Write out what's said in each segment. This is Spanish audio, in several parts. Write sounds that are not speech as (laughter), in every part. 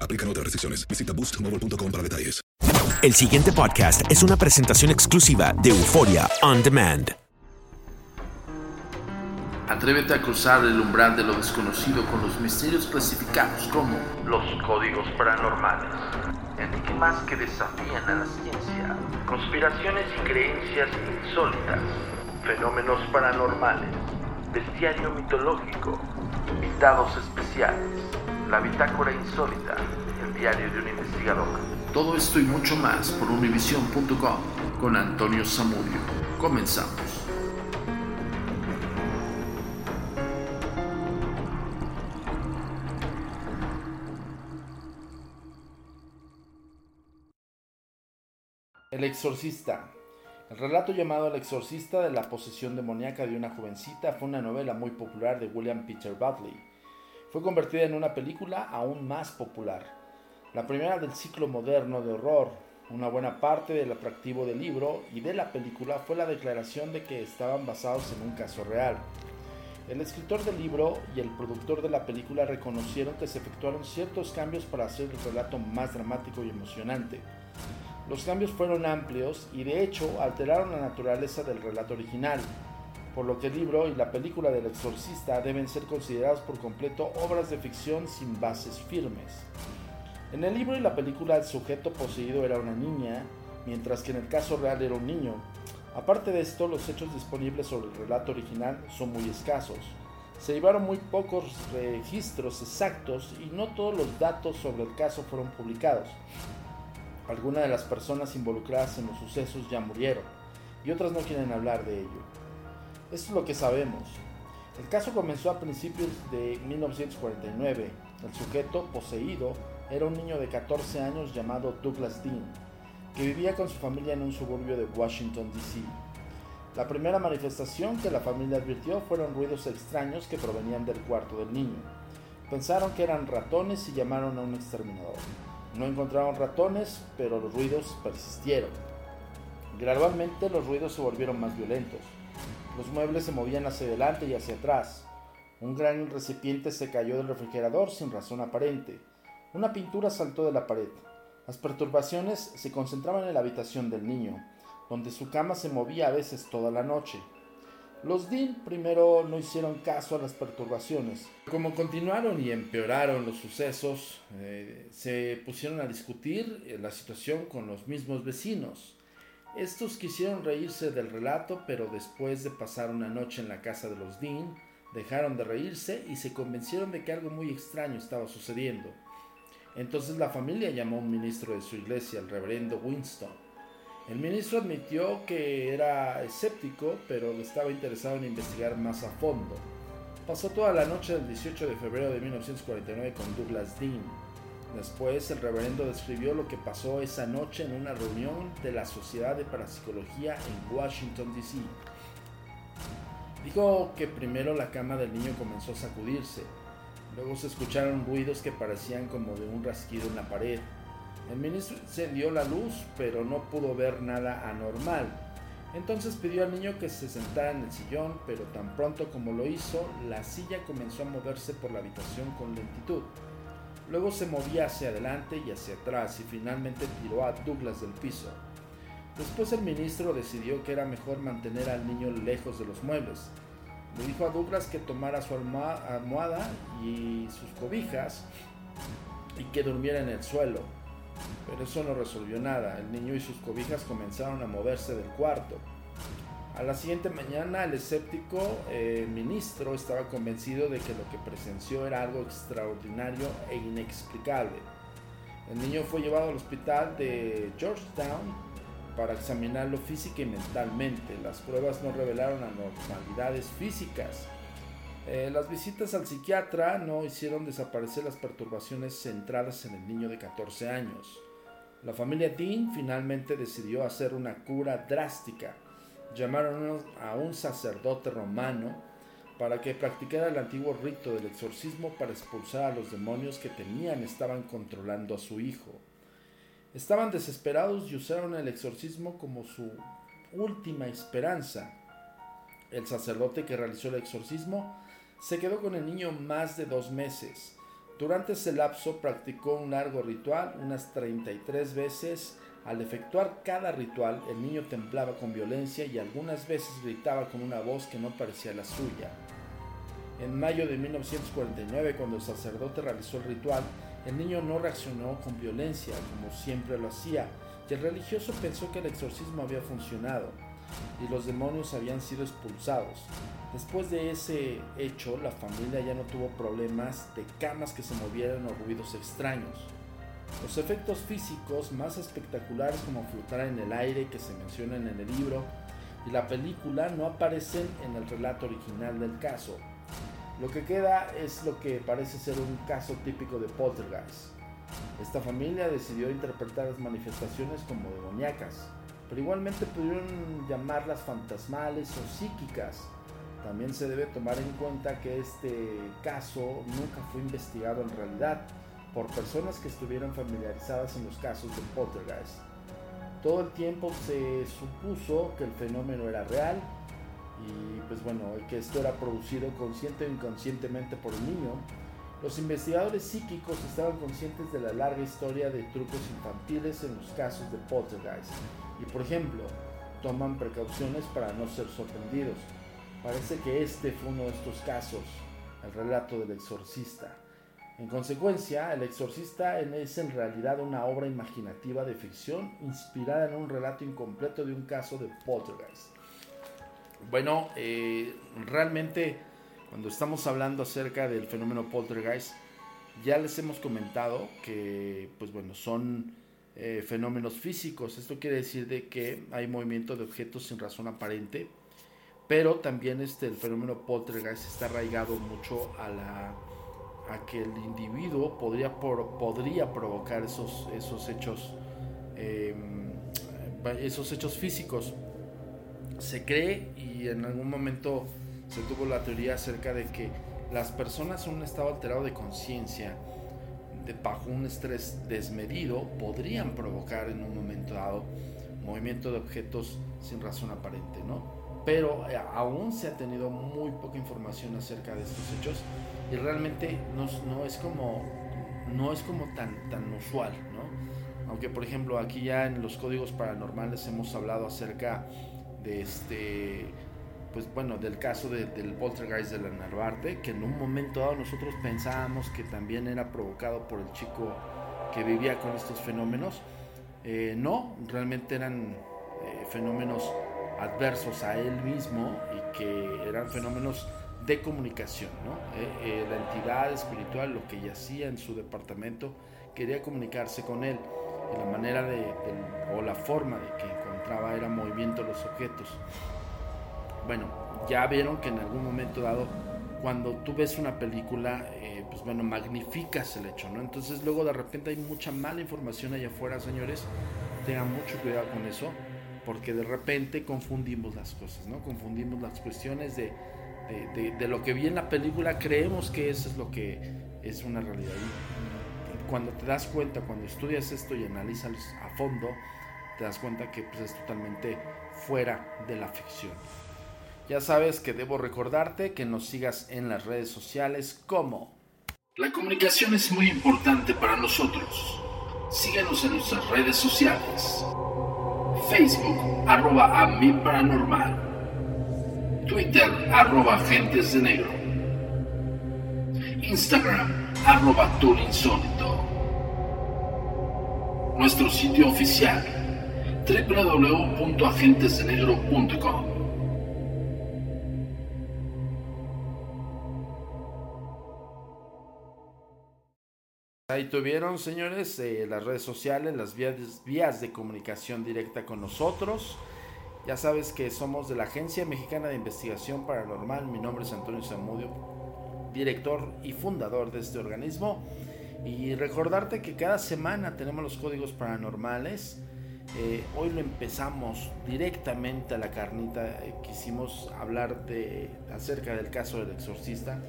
Aplican otras restricciones. Visita boostmobile.com para detalles. El siguiente podcast es una presentación exclusiva de Euforia On Demand. Atrévete a cruzar el umbral de lo desconocido con los misterios clasificados como los códigos paranormales, enigmas que desafían a la ciencia, conspiraciones y creencias insólitas, fenómenos paranormales, bestiario mitológico, invitados especiales, la bitácora insólita, el diario de un investigador. Todo esto y mucho más por univision.com con Antonio Zamudio. Comenzamos. El exorcista. El relato llamado El exorcista de la posesión demoníaca de una jovencita fue una novela muy popular de William Peter Buckley. Fue convertida en una película aún más popular, la primera del ciclo moderno de horror. Una buena parte del atractivo del libro y de la película fue la declaración de que estaban basados en un caso real. El escritor del libro y el productor de la película reconocieron que se efectuaron ciertos cambios para hacer el relato más dramático y emocionante. Los cambios fueron amplios y de hecho alteraron la naturaleza del relato original, por lo que el libro y la película del exorcista deben ser considerados por completo obras de ficción sin bases firmes. En el libro y la película el sujeto poseído era una niña, mientras que en el caso real era un niño. Aparte de esto, los hechos disponibles sobre el relato original son muy escasos. Se llevaron muy pocos registros exactos y no todos los datos sobre el caso fueron publicados. Algunas de las personas involucradas en los sucesos ya murieron y otras no quieren hablar de ello. Esto es lo que sabemos. El caso comenzó a principios de 1949. El sujeto poseído era un niño de 14 años llamado Douglas Dean, que vivía con su familia en un suburbio de Washington, D.C. La primera manifestación que la familia advirtió fueron ruidos extraños que provenían del cuarto del niño. Pensaron que eran ratones y llamaron a un exterminador. No encontraron ratones, pero los ruidos persistieron. Gradualmente los ruidos se volvieron más violentos. Los muebles se movían hacia adelante y hacia atrás. Un gran recipiente se cayó del refrigerador sin razón aparente. Una pintura saltó de la pared. Las perturbaciones se concentraban en la habitación del niño, donde su cama se movía a veces toda la noche. Los Dean primero no hicieron caso a las perturbaciones. Como continuaron y empeoraron los sucesos, eh, se pusieron a discutir la situación con los mismos vecinos. Estos quisieron reírse del relato, pero después de pasar una noche en la casa de los Dean, dejaron de reírse y se convencieron de que algo muy extraño estaba sucediendo. Entonces la familia llamó a un ministro de su iglesia, el reverendo Winston. El ministro admitió que era escéptico, pero estaba interesado en investigar más a fondo. Pasó toda la noche del 18 de febrero de 1949 con Douglas Dean. Después el reverendo describió lo que pasó esa noche en una reunión de la Sociedad de Parapsicología en Washington, D.C. Dijo que primero la cama del niño comenzó a sacudirse, luego se escucharon ruidos que parecían como de un rasquido en la pared. El ministro encendió la luz, pero no pudo ver nada anormal. Entonces pidió al niño que se sentara en el sillón, pero tan pronto como lo hizo, la silla comenzó a moverse por la habitación con lentitud. Luego se movía hacia adelante y hacia atrás y finalmente tiró a Douglas del piso. Después el ministro decidió que era mejor mantener al niño lejos de los muebles. Le dijo a Douglas que tomara su almohada y sus cobijas y que durmiera en el suelo. Pero eso no resolvió nada. El niño y sus cobijas comenzaron a moverse del cuarto. A la siguiente mañana el escéptico eh, ministro estaba convencido de que lo que presenció era algo extraordinario e inexplicable. El niño fue llevado al hospital de Georgetown para examinarlo física y mentalmente. Las pruebas no revelaron anormalidades físicas. Eh, las visitas al psiquiatra no hicieron desaparecer las perturbaciones centradas en el niño de 14 años. La familia Dean finalmente decidió hacer una cura drástica. Llamaron a un sacerdote romano para que practicara el antiguo rito del exorcismo para expulsar a los demonios que temían estaban controlando a su hijo. Estaban desesperados y usaron el exorcismo como su última esperanza. El sacerdote que realizó el exorcismo se quedó con el niño más de dos meses. Durante ese lapso practicó un largo ritual unas 33 veces. Al efectuar cada ritual, el niño temblaba con violencia y algunas veces gritaba con una voz que no parecía la suya. En mayo de 1949, cuando el sacerdote realizó el ritual, el niño no reaccionó con violencia como siempre lo hacía y el religioso pensó que el exorcismo había funcionado y los demonios habían sido expulsados. Después de ese hecho, la familia ya no tuvo problemas de camas que se movieran o ruidos extraños. Los efectos físicos más espectaculares como flotar en el aire que se mencionan en el libro y la película no aparecen en el relato original del caso, lo que queda es lo que parece ser un caso típico de poltergeist. Esta familia decidió interpretar las manifestaciones como demoníacas, pero igualmente pudieron llamarlas fantasmales o psíquicas. También se debe tomar en cuenta que este caso nunca fue investigado en realidad por personas que estuvieran familiarizadas en los casos de poltergeist. Todo el tiempo se supuso que el fenómeno era real y pues bueno, que esto era producido consciente o inconscientemente por el niño. Los investigadores psíquicos estaban conscientes de la larga historia de trucos infantiles en los casos de poltergeist y por ejemplo, toman precauciones para no ser sorprendidos. Parece que este fue uno de estos casos, el relato del exorcista. En consecuencia, El Exorcista es en realidad una obra imaginativa de ficción inspirada en un relato incompleto de un caso de poltergeist. Bueno, eh, realmente cuando estamos hablando acerca del fenómeno poltergeist, ya les hemos comentado que, pues bueno, son eh, fenómenos físicos. Esto quiere decir de que hay movimiento de objetos sin razón aparente, pero también este, el fenómeno poltergeist está arraigado mucho a la a que el individuo podría, podría provocar esos, esos hechos em, esos hechos físicos se cree y en algún momento se tuvo la teoría acerca de que las personas en un estado alterado de conciencia, de bajo un estrés desmedido, podrían provocar en un momento dado movimiento de objetos sin razón aparente, ¿no? Pero eh, aún se ha tenido muy poca información acerca de estos hechos y realmente no, es como no es como tan, tan usual, ¿no? Aunque por ejemplo aquí ya en los códigos paranormales hemos hablado acerca de este pues bueno, del caso del poltergeist de la Narvarte, que en un momento dado nosotros pensábamos que también era provocado por el chico que vivía con estos fenómenos. Eh, no, realmente eran eh, fenómenos adversos a él mismo y que eran fenómenos de comunicación, ¿no? Eh, la entidad espiritual, lo que yacía en su departamento, quería comunicarse con él y la manera de, o la forma de que encontraba era movimiento de los objetos. Bueno, ya vieron que en algún momento dado, cuando tú ves una película, eh, pues bueno, magnificas el hecho, ¿no? Entonces luego de repente hay mucha mala información allá afuera, señores. Tengan mucho cuidado con eso, porque de repente confundimos las cosas, ¿no? Confundimos las cuestiones de, de, lo que vi en la película, creemos que eso es lo que es una realidad. Y cuando te das cuenta, cuando estudias esto y analizas a fondo, te das cuenta que pues, es totalmente fuera de la ficción. Ya sabes que debo recordarte que nos sigas en las redes sociales como... La comunicación es muy importante para nosotros. Síguenos en nuestras redes sociales. Facebook, arroba a paranormal. Twitter, arroba agentes de negro. Instagram, arroba insólito. Nuestro sitio oficial, www.agentesdenegro.com. Ahí tuvieron, señores, eh, las redes sociales, las vías, vías de comunicación directa con nosotros. Ya sabes que somos de la Agencia Mexicana de Investigación Paranormal. Mi nombre es Antonio Zamudio, director y fundador de este organismo. Y recordarte que cada semana tenemos los códigos paranormales. Eh, hoy lo empezamos directamente a la carnita. Eh, quisimos hablar de, acerca del caso del exorcista.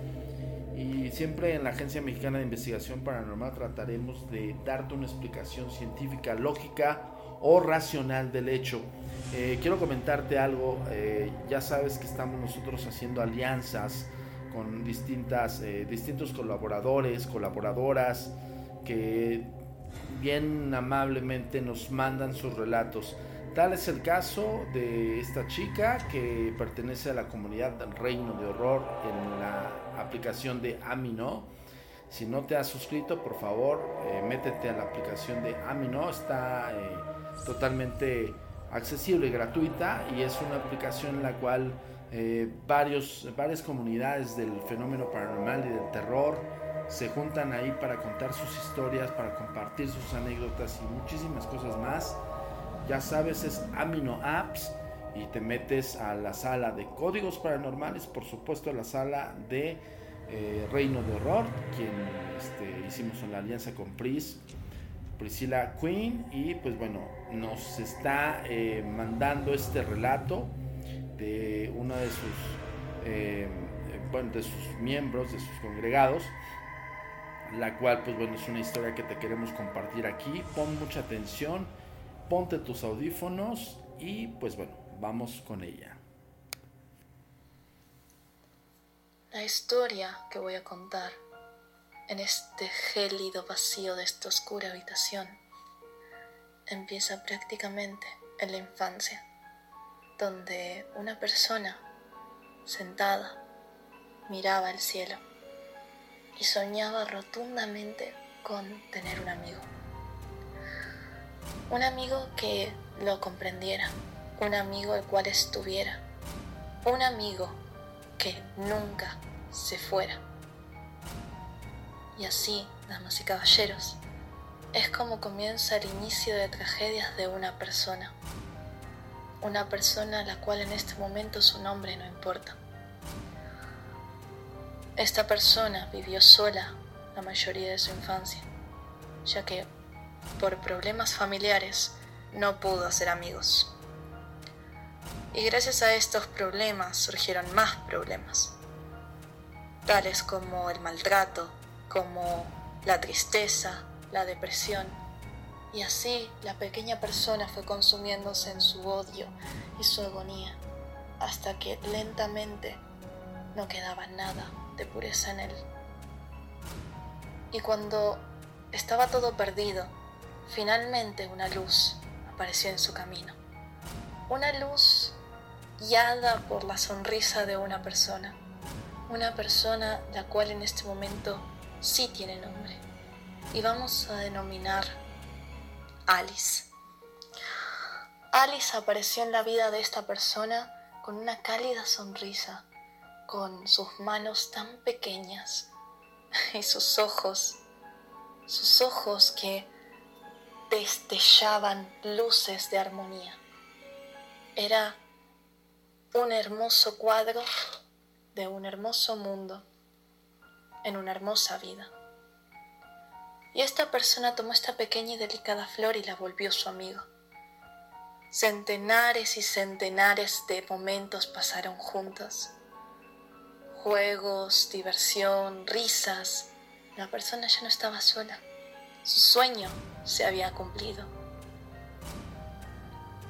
Y siempre en la Agencia Mexicana de Investigación Paranormal trataremos de darte una explicación científica, lógica o racional del hecho. Eh, quiero comentarte algo, eh, ya sabes que estamos nosotros haciendo alianzas con distintas, eh, distintos colaboradores, colaboradoras, que bien amablemente nos mandan sus relatos. Tal es el caso de esta chica que pertenece a la comunidad del Reino de Horror en la aplicación de Amino. Si no te has suscrito, por favor, eh, métete a la aplicación de Amino. Está eh, totalmente accesible y gratuita y es una aplicación en la cual eh, varios, varias comunidades del fenómeno paranormal y del terror se juntan ahí para contar sus historias, para compartir sus anécdotas y muchísimas cosas más ya sabes, es Amino Apps y te metes a la sala de códigos paranormales, por supuesto a la sala de eh, Reino de Horror, quien este, hicimos una alianza con Pris, Priscilla Queen, y pues bueno, nos está eh, mandando este relato de uno de sus, eh, bueno, de sus miembros, de sus congregados, la cual pues bueno es una historia que te queremos compartir aquí, pon mucha atención ponte tus audífonos y pues bueno, vamos con ella. La historia que voy a contar en este gélido vacío de esta oscura habitación empieza prácticamente en la infancia, donde una persona sentada miraba el cielo y soñaba rotundamente con tener un amigo. Un amigo que lo comprendiera, un amigo al cual estuviera, un amigo que nunca se fuera. Y así, damas y caballeros, es como comienza el inicio de tragedias de una persona. Una persona a la cual en este momento su nombre no importa. Esta persona vivió sola la mayoría de su infancia, ya que por problemas familiares, no pudo hacer amigos. Y gracias a estos problemas surgieron más problemas, tales como el maltrato, como la tristeza, la depresión. Y así la pequeña persona fue consumiéndose en su odio y su agonía, hasta que lentamente no quedaba nada de pureza en él. Y cuando estaba todo perdido, Finalmente una luz apareció en su camino. Una luz guiada por la sonrisa de una persona. Una persona la cual en este momento sí tiene nombre. Y vamos a denominar Alice. Alice apareció en la vida de esta persona con una cálida sonrisa, con sus manos tan pequeñas y sus ojos sus ojos que destellaban luces de armonía. Era un hermoso cuadro de un hermoso mundo en una hermosa vida. Y esta persona tomó esta pequeña y delicada flor y la volvió su amigo. Centenares y centenares de momentos pasaron juntos. Juegos, diversión, risas. La persona ya no estaba sola. Su sueño se había cumplido.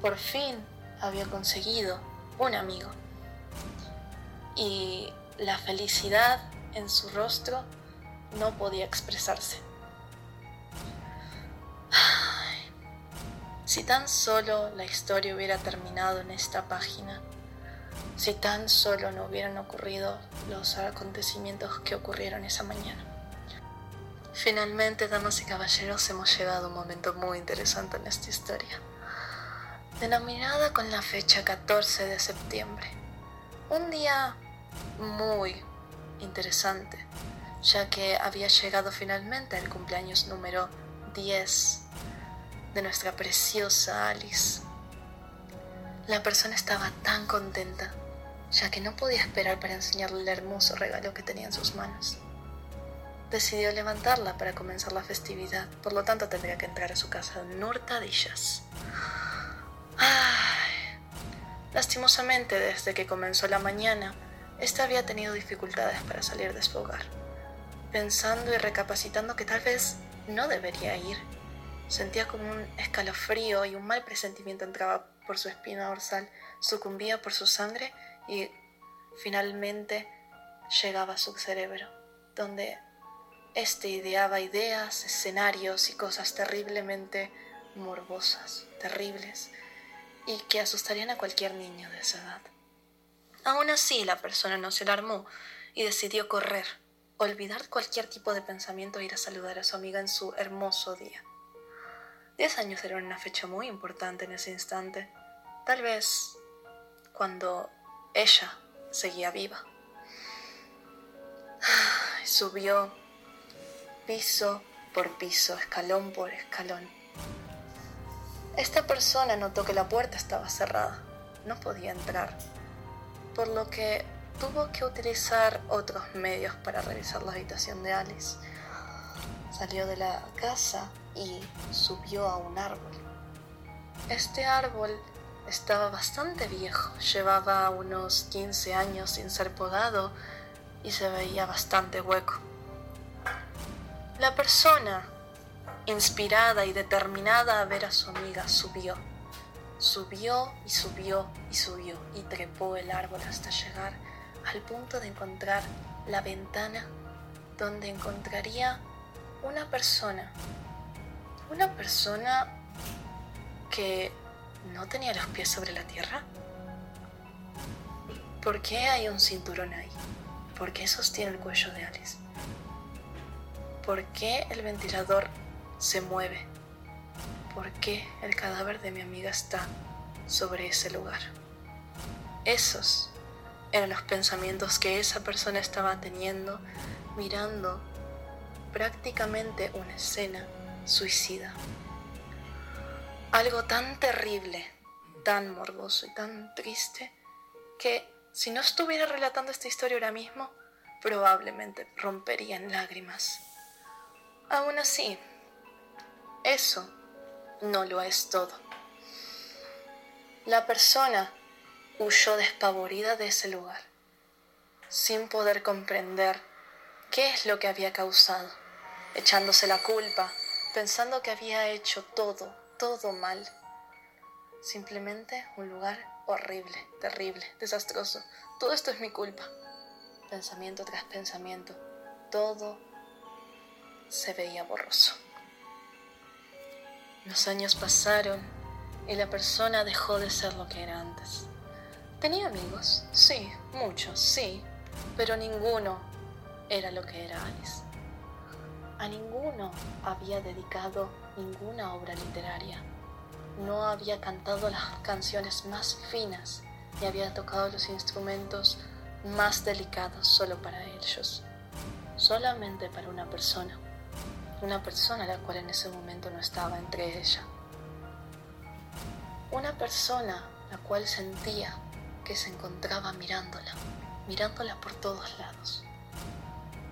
Por fin había conseguido un amigo. Y la felicidad en su rostro no podía expresarse. Si tan solo la historia hubiera terminado en esta página, si tan solo no hubieran ocurrido los acontecimientos que ocurrieron esa mañana. Finalmente, damas y caballeros, hemos llegado a un momento muy interesante en esta historia, denominada con la fecha 14 de septiembre. Un día muy interesante, ya que había llegado finalmente el cumpleaños número 10 de nuestra preciosa Alice. La persona estaba tan contenta, ya que no podía esperar para enseñarle el hermoso regalo que tenía en sus manos. Decidió levantarla para comenzar la festividad, por lo tanto tendría que entrar a su casa en hurtadillas. Lastimosamente, desde que comenzó la mañana, ésta había tenido dificultades para salir de su hogar, pensando y recapacitando que tal vez no debería ir Sentía como un escalofrío y un mal presentimiento entraba por su espina dorsal, sucumbía por su sangre y finalmente llegaba a su cerebro, donde éste ideaba ideas, escenarios y cosas terriblemente morbosas, terribles, y que asustarían a cualquier niño de esa edad. Aún así, la persona no se alarmó y decidió correr, olvidar cualquier tipo de pensamiento e ir a saludar a su amiga en su hermoso día. Diez años era una fecha muy importante en ese instante, tal vez cuando ella seguía viva. (sighs) Subió piso por piso, escalón por escalón. Esta persona notó que la puerta estaba cerrada, no podía entrar, por lo que tuvo que utilizar otros medios para revisar la habitación de Alice. Salió de la casa y subió a un árbol. Este árbol estaba bastante viejo, llevaba unos 15 años sin ser podado y se veía bastante hueco. La persona, inspirada y determinada a ver a su amiga, subió. Subió y subió y subió y trepó el árbol hasta llegar al punto de encontrar la ventana donde encontraría una persona una persona que no tenía los pies sobre la tierra? ¿Por qué hay un cinturón ahí? ¿Por qué sostiene el cuello de Alice? ¿Por qué el ventilador se mueve? ¿Por qué el cadáver de mi amiga está sobre ese lugar? Esos eran los pensamientos que esa persona estaba teniendo mirando prácticamente una escena suicida. Algo tan terrible, tan morboso y tan triste que si no estuviera relatando esta historia ahora mismo, probablemente rompería en lágrimas. Aún así, eso no lo es todo. La persona huyó despavorida de ese lugar, sin poder comprender qué es lo que había causado, echándose la culpa pensando que había hecho todo, todo mal. Simplemente un lugar horrible, terrible, desastroso. Todo esto es mi culpa. Pensamiento tras pensamiento, todo se veía borroso. Los años pasaron y la persona dejó de ser lo que era antes. Tenía amigos, sí, muchos, sí, pero ninguno era lo que era Alice. A ninguno había dedicado ninguna obra literaria. No había cantado las canciones más finas ni había tocado los instrumentos más delicados solo para ellos, solamente para una persona. Una persona la cual en ese momento no estaba entre ella. Una persona la cual sentía que se encontraba mirándola, mirándola por todos lados,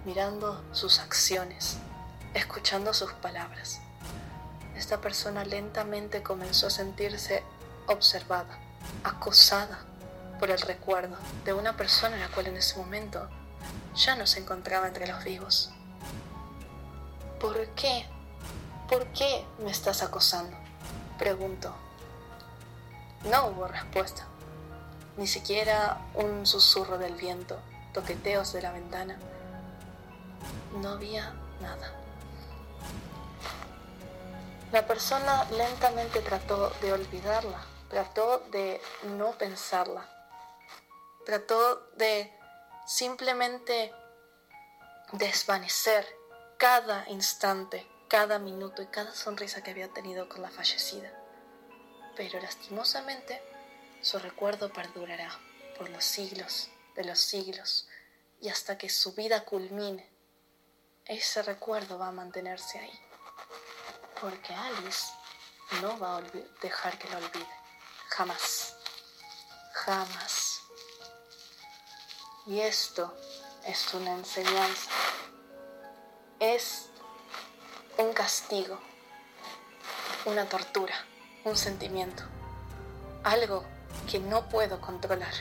mirando sus acciones, escuchando sus palabras. Esta persona lentamente comenzó a sentirse observada, acosada por el recuerdo de una persona la cual en ese momento ya no se encontraba entre los vivos. ¿Por qué? ¿Por qué me estás acosando? Preguntó. No hubo respuesta, ni siquiera un susurro del viento, toqueteos de la ventana. No había nada. La persona lentamente trató de olvidarla, trató de no pensarla, trató de simplemente desvanecer cada instante, cada minuto y cada sonrisa que había tenido con la fallecida. Pero lastimosamente, su recuerdo perdurará por los siglos de los siglos y hasta que su vida culmine, ese recuerdo va a mantenerse ahí. Porque Alice no va a dejar que lo olvide. Jamás. Jamás. Y esto es una enseñanza. Es un castigo. Una tortura. Un sentimiento. Algo que no puedo controlar.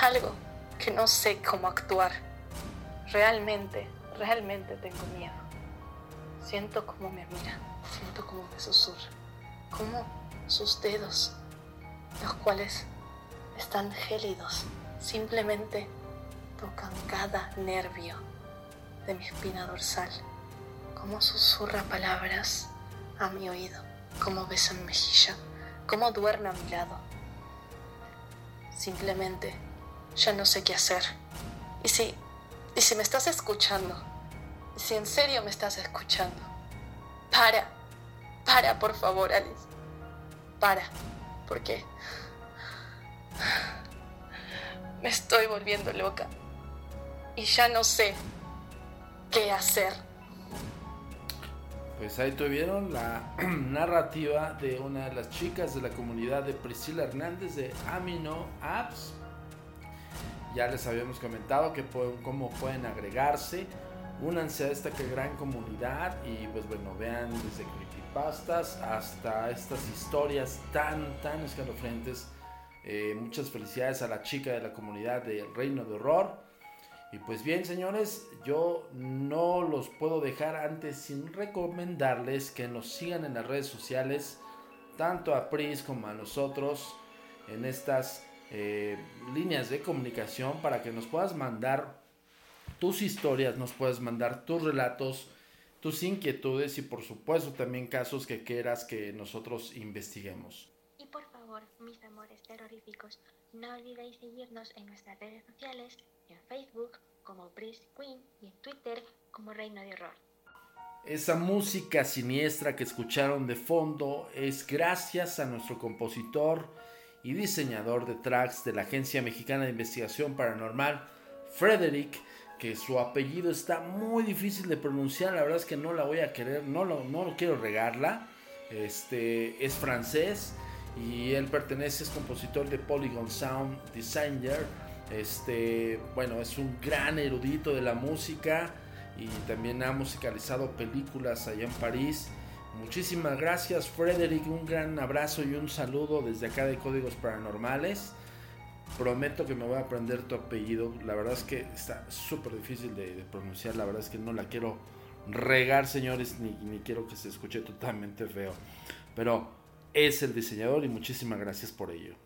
Algo que no sé cómo actuar. Realmente, realmente tengo miedo. Siento cómo me mira, siento cómo me susurra, cómo sus dedos, los cuales están gélidos, simplemente tocan cada nervio de mi espina dorsal, cómo susurra palabras a mi oído, cómo besa mi mejilla, cómo duerme a mi lado. Simplemente ya no sé qué hacer. Y si, y si me estás escuchando, y si en serio me estás escuchando, para, para por favor, Alice. Para, porque me estoy volviendo loca y ya no sé qué hacer. Pues ahí tuvieron la (clears throat) narrativa de una de las chicas de la comunidad de Priscila Hernández de Amino Apps. Ya les habíamos comentado que cómo pueden agregarse. Únanse a esta gran comunidad y pues bueno, vean desde creepypastas hasta estas historias tan, tan escalofriantes. Eh, muchas felicidades a la chica de la comunidad de Reino de Horror. Y pues bien, señores, yo no los puedo dejar antes sin recomendarles que nos sigan en las redes sociales, tanto a Pris como a nosotros, en estas eh, líneas de comunicación para que nos puedas mandar tus historias, nos puedas mandar tus relatos, tus inquietudes y por supuesto también casos que quieras que nosotros investiguemos. Y por favor, mis amores terroríficos, no olvidéis seguirnos en nuestras redes sociales en Facebook como Pris Queen y en Twitter como Reino de Horror. Esa música siniestra que escucharon de fondo es gracias a nuestro compositor y diseñador de tracks de la Agencia Mexicana de Investigación Paranormal, Frederick, que su apellido está muy difícil de pronunciar, la verdad es que no la voy a querer, no lo, no lo quiero regarla. Este es francés y él pertenece, es compositor de Polygon Sound Designer este, bueno, es un gran erudito de la música y también ha musicalizado películas allá en París. Muchísimas gracias, Frederick. Un gran abrazo y un saludo desde acá de Códigos Paranormales. Prometo que me voy a aprender tu apellido. La verdad es que está súper difícil de, pronunciar. La verdad es que no la quiero regar, señores, ni, ni quiero que se escuche totalmente feo. Pero es el diseñador y muchísimas gracias por ello.